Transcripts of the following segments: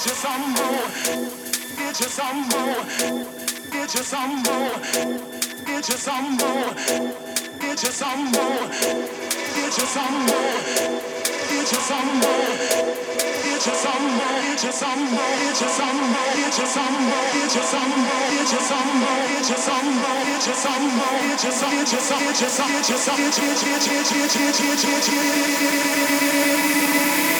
Get you some more. Get you some more. Get you some more. Get you some more. Get you some more. Get you some more. Get you some more. Get you some more. Get you some more. Get you some more. Get you some more. Get you some more. Get you some more. Get you some more. Get you some more. Get you some. Get you some. Get you some. Get you some. Get you some. Get you some. Get you some. Get you some.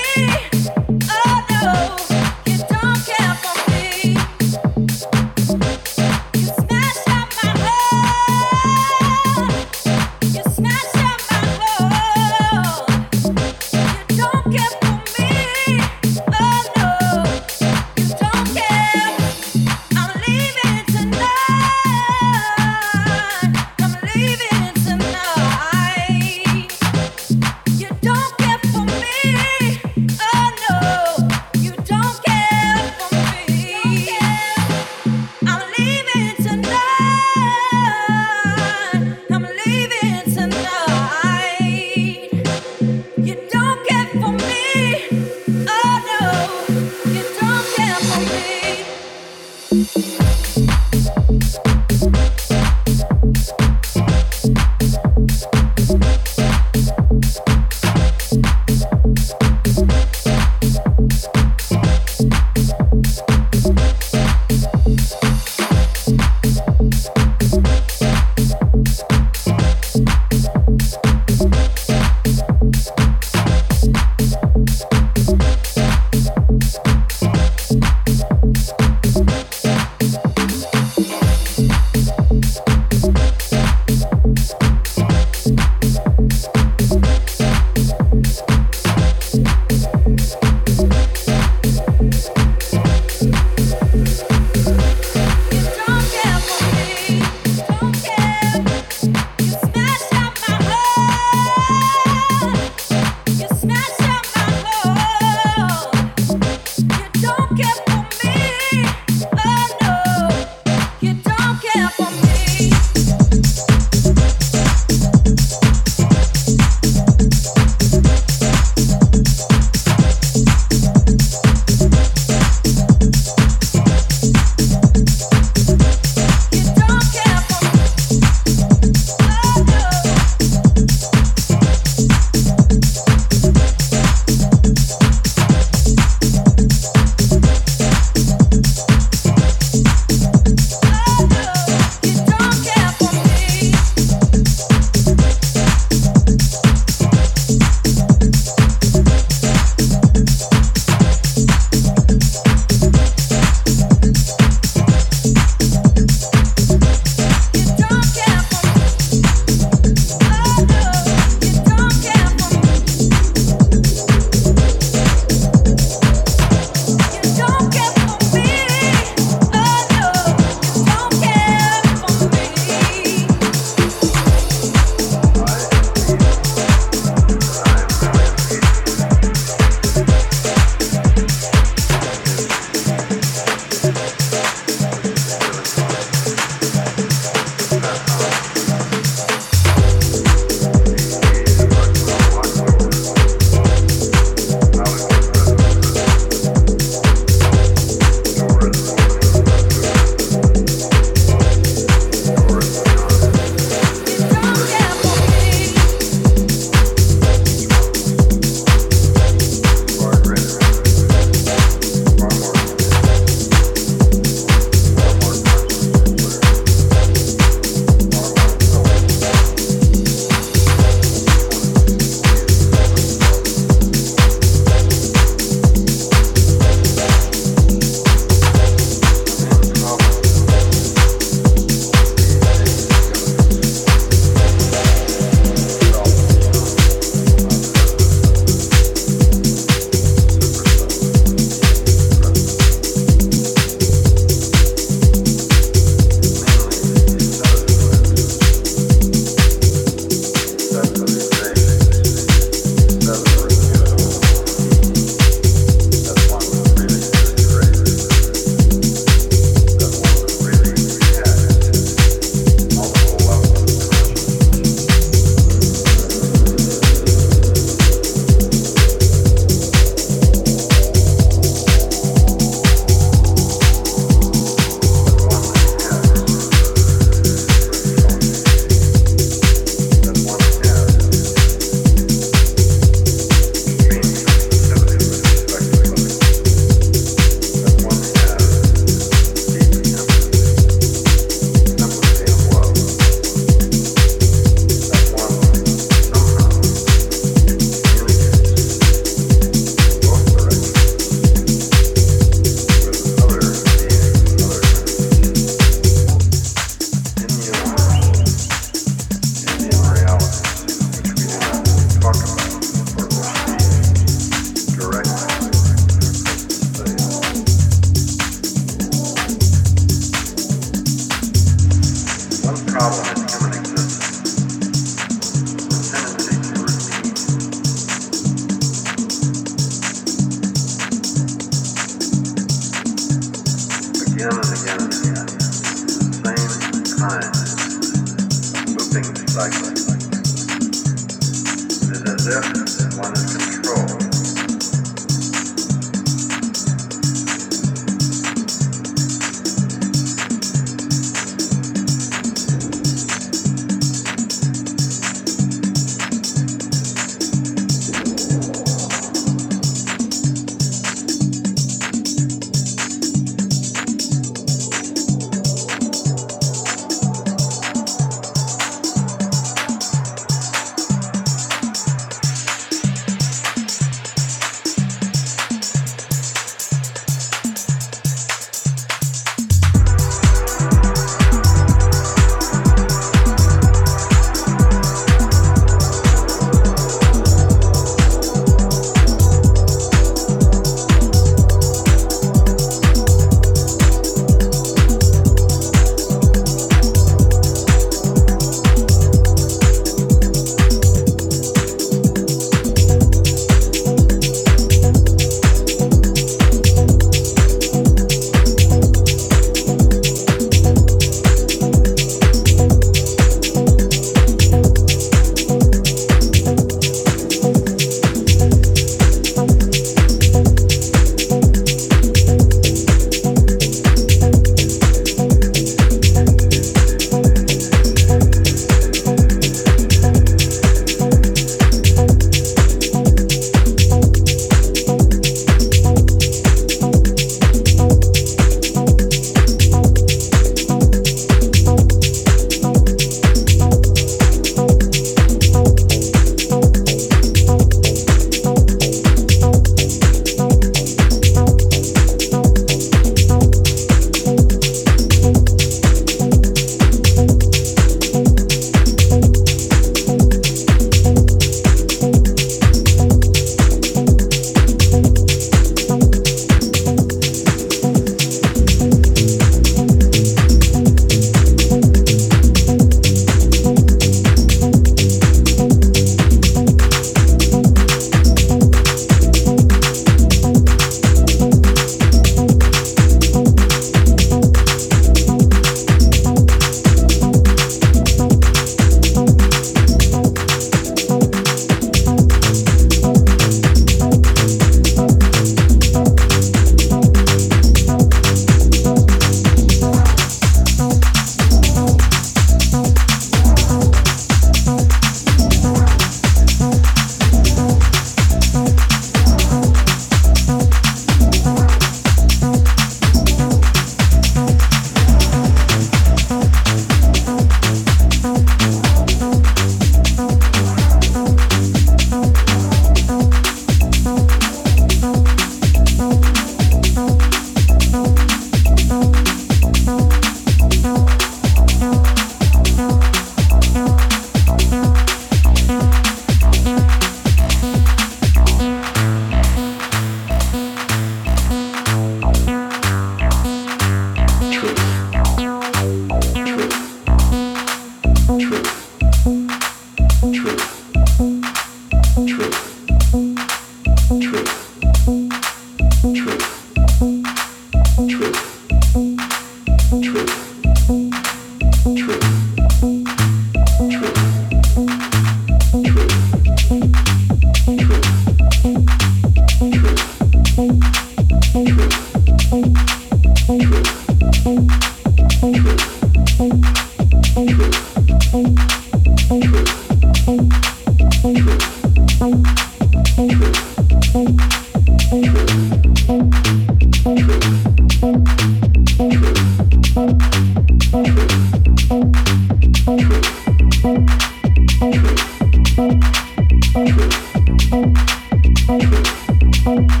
You.